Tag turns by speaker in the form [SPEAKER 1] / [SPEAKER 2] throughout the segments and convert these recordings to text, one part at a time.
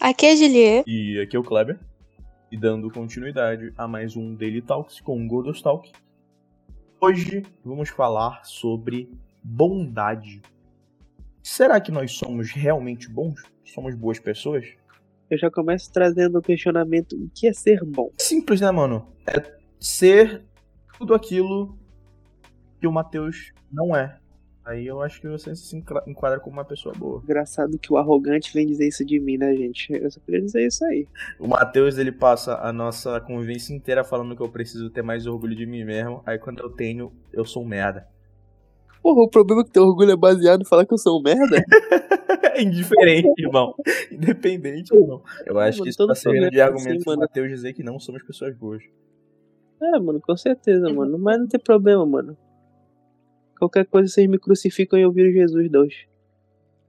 [SPEAKER 1] Aqui é a Juliet.
[SPEAKER 2] E aqui é o Kleber. E dando continuidade a mais um Daily Talks com Godos Talk. Hoje vamos falar sobre bondade. Será que nós somos realmente bons? Somos boas pessoas?
[SPEAKER 3] Eu já começo trazendo o questionamento: o que é ser bom?
[SPEAKER 2] Simples, né, mano? É ser tudo aquilo que o Matheus não é. Aí eu acho que você se enquadra como uma pessoa boa.
[SPEAKER 3] Engraçado que o arrogante vem dizer isso de mim, né, gente? Eu só queria dizer isso aí.
[SPEAKER 2] O Matheus, ele passa a nossa convivência inteira falando que eu preciso ter mais orgulho de mim mesmo. Aí quando eu tenho, eu sou um merda.
[SPEAKER 3] Porra, o problema é que teu orgulho é baseado em falar que eu sou um merda?
[SPEAKER 2] é indiferente, irmão. Independente, irmão. Eu acho mano, que isso tá servindo de argumento assim, pro Matheus dizer que não somos pessoas boas.
[SPEAKER 3] É, mano, com certeza, mano. Mas não tem problema, mano. Qualquer coisa vocês me crucificam e eu viro Jesus Deus.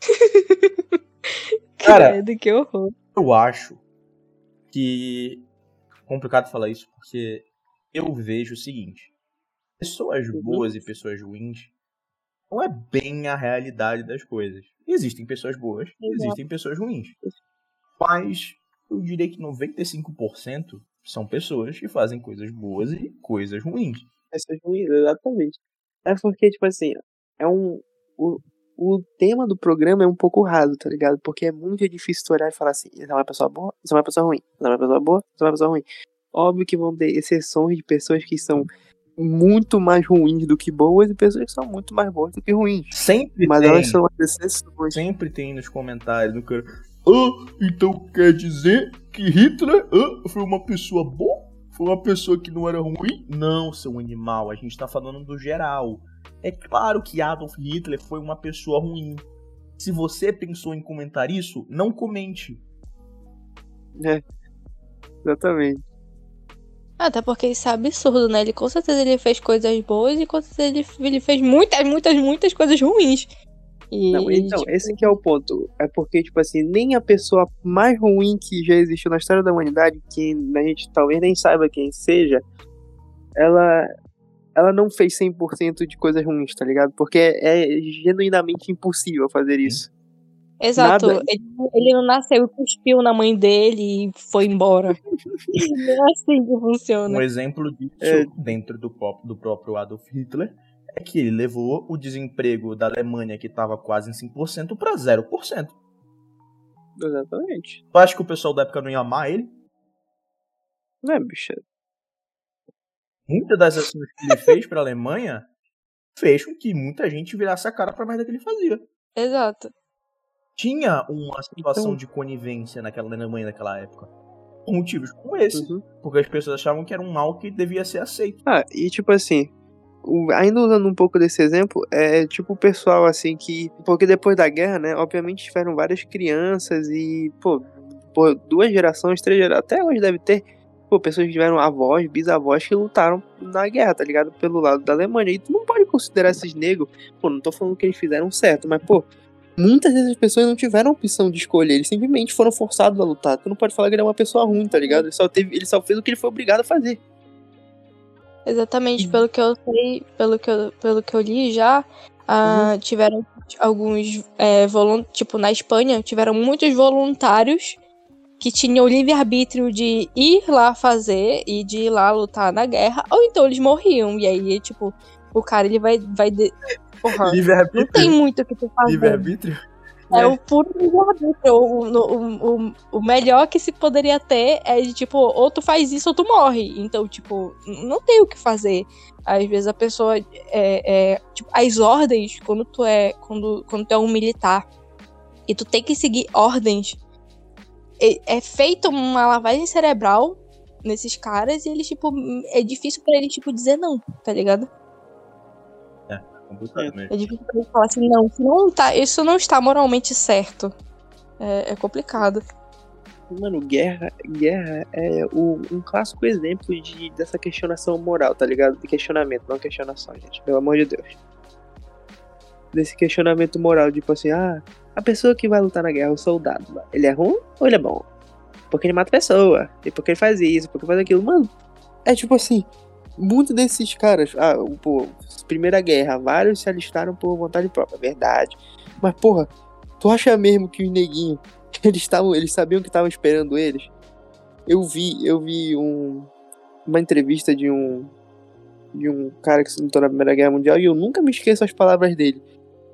[SPEAKER 2] Cara,
[SPEAKER 1] Credo, que horror.
[SPEAKER 2] Eu acho que é complicado falar isso porque eu vejo o seguinte: pessoas uhum. boas e pessoas ruins não é bem a realidade das coisas. Existem pessoas boas, existem pessoas ruins. Mas eu diria que 95% são pessoas que fazem coisas boas e coisas ruins.
[SPEAKER 3] Pessoas ruins, exatamente. É porque, tipo assim, é um. O, o tema do programa é um pouco raso, tá ligado? Porque é muito difícil tu olhar e falar assim, isso é uma pessoa boa, isso é uma pessoa ruim, isso é uma pessoa boa, isso é uma pessoa ruim. Óbvio que vão ter exceções de pessoas que são muito mais ruins do que boas e pessoas que são muito mais boas do que ruins.
[SPEAKER 2] Sempre
[SPEAKER 3] Mas
[SPEAKER 2] tem.
[SPEAKER 3] elas são as exceções.
[SPEAKER 2] Sempre tem nos comentários do cara. Ah, então quer dizer que Hitler ah, foi uma pessoa boa? Foi uma pessoa que não era ruim? Não, seu animal, a gente tá falando do geral. É claro que Adolf Hitler foi uma pessoa ruim. Se você pensou em comentar isso, não comente.
[SPEAKER 3] É, exatamente.
[SPEAKER 1] Até porque isso é absurdo, né? Ele com certeza ele fez coisas boas e com certeza ele, ele fez muitas, muitas, muitas coisas ruins.
[SPEAKER 3] E, não, então, tipo... esse que é o ponto. É porque, tipo assim, nem a pessoa mais ruim que já existiu na história da humanidade, que a gente talvez nem saiba quem seja, ela, ela não fez 100% de coisas ruins, tá ligado? Porque é, é genuinamente impossível fazer isso.
[SPEAKER 1] Exato. Ele, ele, não nasceu e cuspiu na mãe dele e foi embora. não é assim que funciona.
[SPEAKER 2] Um exemplo disso é... dentro do, do próprio Adolf Hitler é que ele levou o desemprego da Alemanha, que estava quase em 5%, para 0%.
[SPEAKER 3] Exatamente.
[SPEAKER 2] Tu acha que o pessoal da época não ia amar ele?
[SPEAKER 3] Não é, bicho.
[SPEAKER 2] Muitas das ações que ele fez para a Alemanha fez com que muita gente virasse a cara para mais do que ele fazia.
[SPEAKER 1] Exato.
[SPEAKER 2] Tinha uma situação então... de conivência naquela Alemanha naquela época. Por motivos como esse. Uhum. Porque as pessoas achavam que era um mal que devia ser aceito.
[SPEAKER 3] Ah, e tipo assim, ainda usando um pouco desse exemplo, é tipo o pessoal assim que. Porque depois da guerra, né? Obviamente tiveram várias crianças e, pô, por duas gerações, três gerações, até hoje deve ter. Pô, pessoas que tiveram avós, bisavós que lutaram na guerra, tá ligado? Pelo lado da Alemanha. E tu não pode considerar esses negros. Pô, não tô falando que eles fizeram certo, mas, pô, muitas dessas pessoas não tiveram opção de escolher. Eles simplesmente foram forçados a lutar. Tu não pode falar que ele é uma pessoa ruim, tá ligado? Ele só, teve, ele só fez o que ele foi obrigado a fazer.
[SPEAKER 1] Exatamente, pelo que eu sei, pelo que eu, pelo que eu li já, uh, uhum. tiveram alguns é, tipo na Espanha, tiveram muitos voluntários que tinham o livre-arbítrio de ir lá fazer e de ir lá lutar na guerra, ou então eles morriam. E aí, tipo, o cara ele vai. vai de... Porra, não tem muito o que tu fazer.
[SPEAKER 2] Livre-arbítrio?
[SPEAKER 1] É, é o puro livre-arbítrio. O, o, o, o melhor que se poderia ter é de, tipo, ou tu faz isso ou tu morre. Então, tipo, não tem o que fazer. Às vezes a pessoa. É, é, tipo, as ordens, quando tu é. Quando, quando tu é um militar e tu tem que seguir ordens, é, é feito uma lavagem cerebral nesses caras e eles, tipo, é difícil para eles, tipo, dizer não, tá ligado? É difícil pra falar assim, não, isso não, tá, isso não está moralmente certo. É, é complicado.
[SPEAKER 3] Mano, guerra, guerra é o, um clássico exemplo de, dessa questionação moral, tá ligado? De questionamento, não questionação, gente. Pelo amor de Deus. Desse questionamento moral, tipo assim, ah, a pessoa que vai lutar na guerra, o soldado, ele é ruim ou ele é bom? Porque ele mata pessoa, e porque ele faz isso, porque faz aquilo. Mano, é tipo assim, muitos desses caras, ah, pô, Primeira Guerra, vários se alistaram por vontade própria, verdade. Mas, porra, tu acha mesmo que os neguinhos Eles estavam, eles sabiam que estavam esperando eles. Eu vi, eu vi um, uma entrevista de um de um cara que se lutou na Primeira Guerra Mundial e eu nunca me esqueço as palavras dele.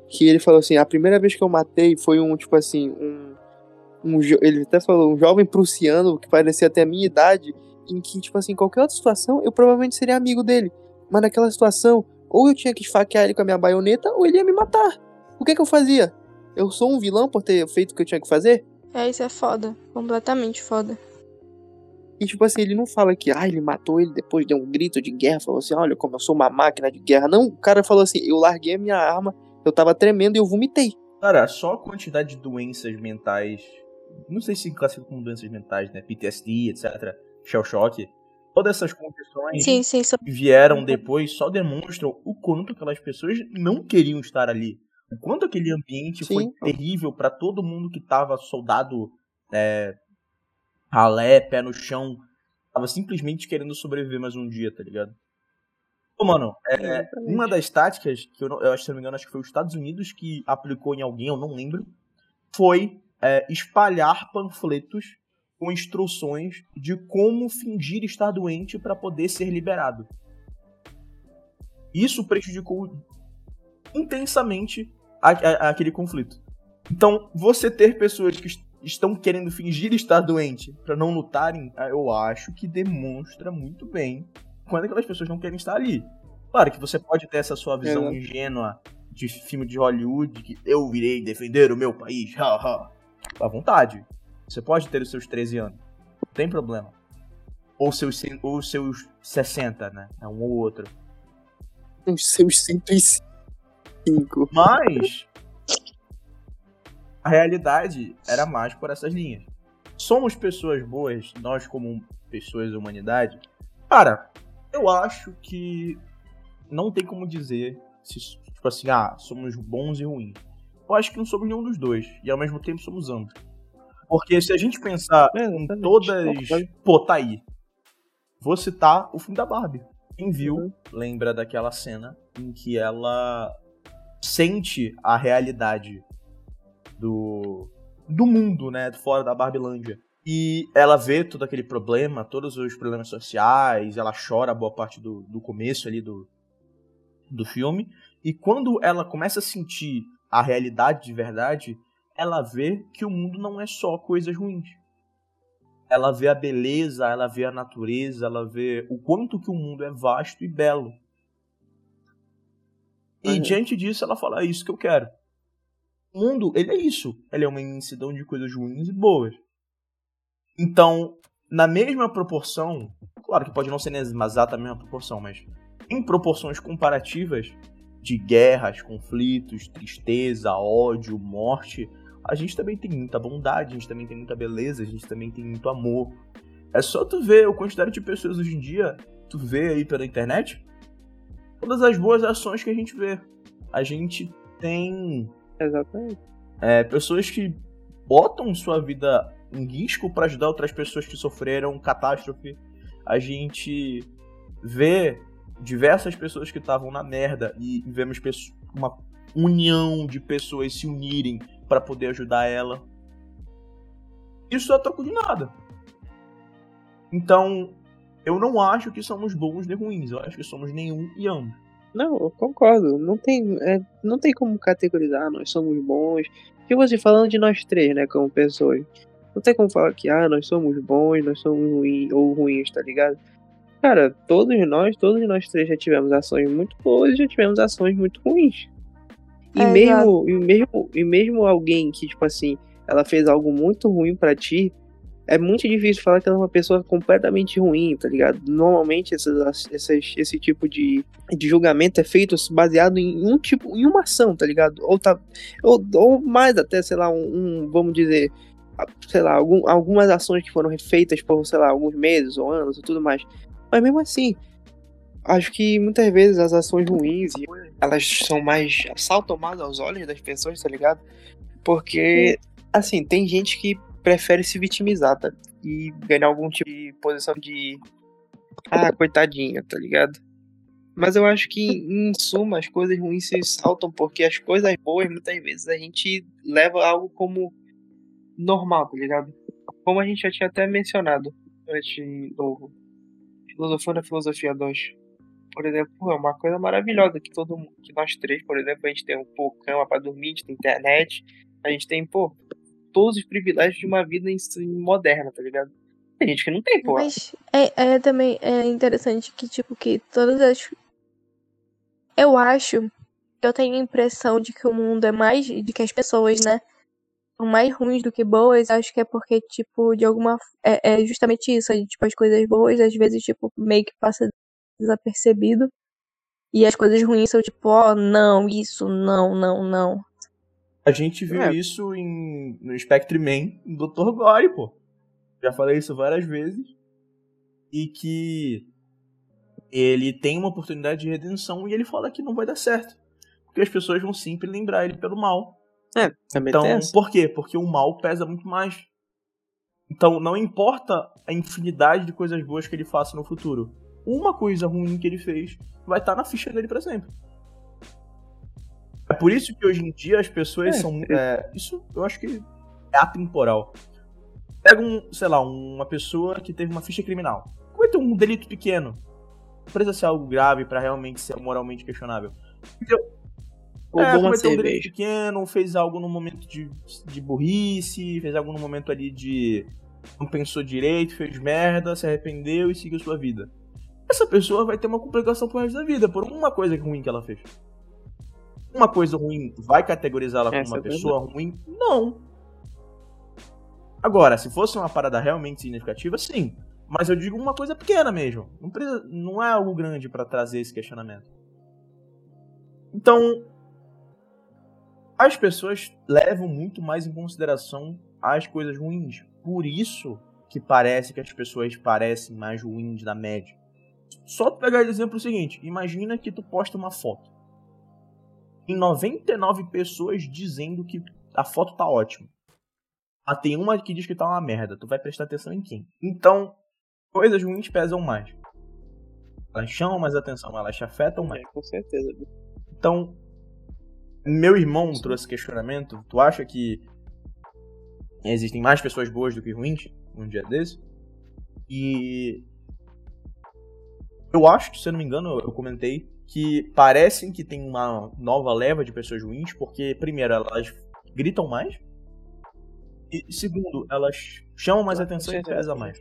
[SPEAKER 3] Que ele falou assim: a primeira vez que eu matei foi um, tipo assim, um. um ele até falou, um jovem prussiano que parecia até a minha idade, em que, tipo assim, qualquer outra situação eu provavelmente seria amigo dele. Mas naquela situação, ou eu tinha que esfaquear ele com a minha baioneta, ou ele ia me matar. O que que eu fazia? Eu sou um vilão por ter feito o que eu tinha que fazer?
[SPEAKER 1] É, isso é foda. Completamente foda.
[SPEAKER 3] E tipo assim, ele não fala que ah, ele matou ele depois deu um grito de guerra, falou assim, olha como eu sou uma máquina de guerra. Não, o cara falou assim, eu larguei a minha arma, eu tava tremendo e eu vomitei.
[SPEAKER 2] Cara, só a quantidade de doenças mentais, não sei se classifica como doenças mentais, né, PTSD, etc, shell shock, todas essas condições
[SPEAKER 1] sim, sim,
[SPEAKER 2] que vieram depois só demonstram o quanto aquelas pessoas não queriam estar ali. O quanto aquele ambiente sim. foi terrível para todo mundo que tava soldado é, ralé, pé no chão. Tava simplesmente querendo sobreviver mais um dia, tá ligado? Pô, mano, é, uma das táticas que eu, eu acho, se não me engano, acho que foi os Estados Unidos que aplicou em alguém, eu não lembro, foi é, espalhar panfletos com instruções de como fingir estar doente para poder ser liberado. Isso prejudicou intensamente a, a, aquele conflito. Então, você ter pessoas que estão querendo fingir estar doente para não lutarem, ah, eu acho que demonstra muito bem quando aquelas pessoas não querem estar ali. Claro que você pode ter essa sua visão é. ingênua de filme de Hollywood, que eu virei defender o meu país, haha. À vontade. Você pode ter os seus 13 anos. Não tem problema. Ou seus, ou seus 60, né? É um ou outro.
[SPEAKER 3] Os seus 105.
[SPEAKER 2] Mas a realidade era mais por essas linhas. Somos pessoas boas, nós como pessoas da humanidade? Cara, eu acho que não tem como dizer se, tipo assim, ah, somos bons e ruins. Eu acho que não somos nenhum dos dois, e ao mesmo tempo somos ambos. Porque se a gente pensar é, em todas. Pô, tá aí. Vou citar o filme da Barbie. Quem viu, uhum. lembra daquela cena em que ela sente a realidade do, do mundo, né? Fora da Barbilândia. E ela vê todo aquele problema, todos os problemas sociais, ela chora boa parte do, do começo ali do, do filme. E quando ela começa a sentir a realidade de verdade, ela vê que o mundo não é só coisas ruins. Ela vê a beleza, ela vê a natureza, ela vê o quanto que o mundo é vasto e belo. E uhum. diante disso ela fala, é isso que eu quero. O mundo, ele é isso. Ele é uma imensidão de coisas ruins e boas. Então, na mesma proporção, claro que pode não ser exata mesma proporção, mas em proporções comparativas de guerras, conflitos, tristeza, ódio, morte, a gente também tem muita bondade, a gente também tem muita beleza, a gente também tem muito amor. É só tu ver a quantidade de pessoas hoje em dia, tu vê aí pela internet, todas as boas ações que a gente vê. A gente tem
[SPEAKER 3] Exatamente.
[SPEAKER 2] É, pessoas que botam sua vida em risco para ajudar outras pessoas que sofreram catástrofe. A gente vê diversas pessoas que estavam na merda e vemos uma união de pessoas se unirem para poder ajudar ela. Isso é troco de nada. Então, eu não acho que somos bons nem ruins, eu acho que somos nenhum e ambos.
[SPEAKER 3] Não, eu concordo. Não tem, é, não tem como categorizar, nós somos bons. Tipo assim, falando de nós três, né, como pessoas. Não tem como falar que, ah, nós somos bons, nós somos ruins ou ruins, tá ligado? Cara, todos nós, todos nós três já tivemos ações muito boas e já tivemos ações muito ruins. E, é, mesmo, e, mesmo, e mesmo alguém que, tipo assim, ela fez algo muito ruim para ti, é muito difícil falar que ela é uma pessoa completamente ruim, tá ligado? Normalmente essas, essas, esse tipo de, de julgamento é feito baseado em um tipo, em uma ação, tá ligado? Ou, tá, ou, ou mais até, sei lá, um, um vamos dizer, sei lá, algum, algumas ações que foram feitas por, sei lá, alguns meses ou anos e tudo mais. Mas mesmo assim, acho que muitas vezes as ações ruins, elas são mais, saltam mais aos olhos das pessoas, tá ligado? Porque, assim, tem gente que prefere se vitimizar, tá? E ganhar algum tipo de posição de. Ah, coitadinha, tá ligado? Mas eu acho que, em suma, as coisas ruins se saltam porque as coisas boas, muitas vezes, a gente leva algo como normal, tá ligado? Como a gente já tinha até mencionado antes do Filosofia na Filosofia 2. Por exemplo, é uma coisa maravilhosa que todo mundo, que nós três, por exemplo, a gente tem um pô, cama pra dormir, a gente tem internet, a gente tem, pô, todos os privilégios de uma vida moderna, tá ligado? Tem gente que não tem, pô.
[SPEAKER 1] Mas é, é também é interessante que, tipo, que todas as. Eu acho. Eu tenho a impressão de que o mundo é mais. de que as pessoas, né? São mais ruins do que boas. Acho que é porque, tipo, de alguma. É, é justamente isso. Tipo, as coisas boas, às vezes, tipo, meio que passa desapercebido. E as coisas ruins são tipo, ó, oh, não, isso, não, não, não.
[SPEAKER 2] A gente viu é. isso em, no Spectre Man, em Dr. Gore, pô. Já falei isso várias vezes. E que ele tem uma oportunidade de redenção e ele fala que não vai dar certo. Porque as pessoas vão sempre lembrar ele pelo mal.
[SPEAKER 3] É, também
[SPEAKER 2] então,
[SPEAKER 3] tem
[SPEAKER 2] por quê? Porque o mal pesa muito mais. Então, não importa a infinidade de coisas boas que ele faça no futuro. Uma coisa ruim que ele fez vai estar na ficha dele para sempre. É por isso que hoje em dia as pessoas é, são. É, isso eu acho que é atemporal. Pega um, sei lá, uma pessoa que teve uma ficha criminal. Cometeu um delito pequeno. Não precisa ser algo grave para realmente ser moralmente questionável. Então, é, cometeu um delito pequeno, fez algo no momento de, de burrice, fez algo no momento ali de. Não pensou direito, fez merda, se arrependeu e seguiu sua vida. Essa pessoa vai ter uma complicação pro resto da vida, por uma coisa ruim que ela fez. Uma coisa ruim vai categorizá-la como uma é pessoa ruim? Não. Agora, se fosse uma parada realmente significativa, sim. Mas eu digo uma coisa pequena mesmo. Não, precisa, não é algo grande para trazer esse questionamento. Então, as pessoas levam muito mais em consideração as coisas ruins. Por isso que parece que as pessoas parecem mais ruins da média. Só tu pegar o exemplo seguinte: imagina que tu posta uma foto. Tem 99 pessoas dizendo que a foto tá ótima. Ah, tem uma que diz que tá uma merda. Tu vai prestar atenção em quem? Então, coisas ruins pesam mais. Elas chamam mais atenção, elas te afetam mais. É,
[SPEAKER 3] com certeza.
[SPEAKER 2] Então, meu irmão trouxe questionamento. Tu acha que existem mais pessoas boas do que ruins um dia desse? E eu acho que, se eu não me engano, eu comentei que parecem que tem uma nova leva de pessoas ruins, porque, primeiro, elas gritam mais, e segundo, elas chamam mais atenção e pesam mais.